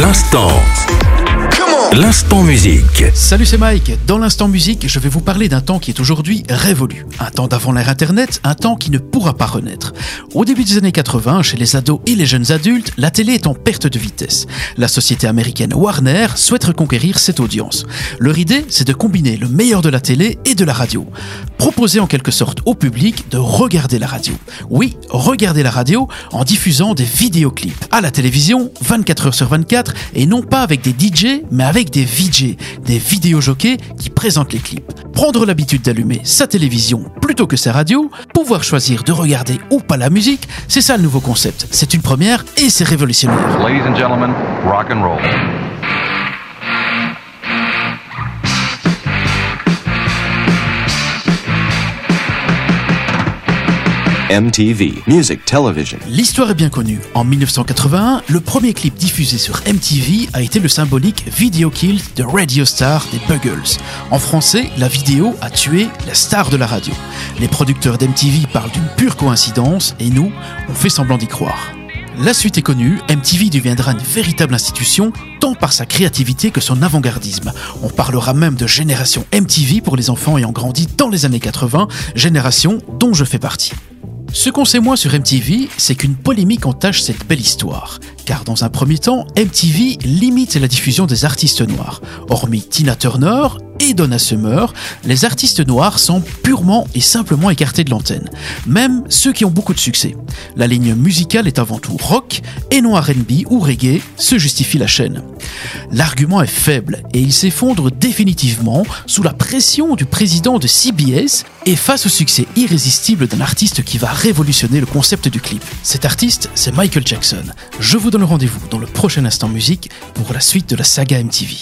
L'instant. L'instant musique. Salut, c'est Mike. Dans l'instant musique, je vais vous parler d'un temps qui est aujourd'hui révolu. Un temps d'avant l'ère Internet, un temps qui ne pourra pas renaître. Au début des années 80, chez les ados et les jeunes adultes, la télé est en perte de vitesse. La société américaine Warner souhaite reconquérir cette audience. Leur idée, c'est de combiner le meilleur de la télé et de la radio. Proposer en quelque sorte au public de regarder la radio. Oui, regarder la radio en diffusant des vidéoclips. À la télévision, 24 heures sur 24, et non pas avec des DJ, mais avec des VJ, des vidéojockeys qui présentent les clips. Prendre l'habitude d'allumer sa télévision plutôt que sa radio, pouvoir choisir de regarder ou pas la musique, c'est ça le nouveau concept. C'est une première et c'est révolutionnaire. Ladies and gentlemen, rock and roll. MTV, Music Television. L'histoire est bien connue. En 1981, le premier clip diffusé sur MTV a été le symbolique Video Kill de Radio Star des Buggles. En français, la vidéo a tué la star de la radio. Les producteurs d'MTV parlent d'une pure coïncidence et nous, on fait semblant d'y croire. La suite est connue, MTV deviendra une véritable institution, tant par sa créativité que son avant-gardisme. On parlera même de génération MTV pour les enfants ayant grandi dans les années 80, génération dont je fais partie. Ce qu'on sait moins sur MTV, c'est qu'une polémique entache cette belle histoire. Car dans un premier temps, MTV limite la diffusion des artistes noirs. Hormis Tina Turner et Donna Summer, les artistes noirs sont purement et simplement écartés de l'antenne. Même ceux qui ont beaucoup de succès. La ligne musicale est avant tout rock et non RB ou reggae, se justifie la chaîne. L'argument est faible et il s'effondre définitivement sous la pression du président de CBS et face au succès irrésistible d'un artiste qui va révolutionner le concept du clip. Cet artiste, c'est Michael Jackson. Rendez-vous dans le prochain instant musique pour la suite de la saga MTV.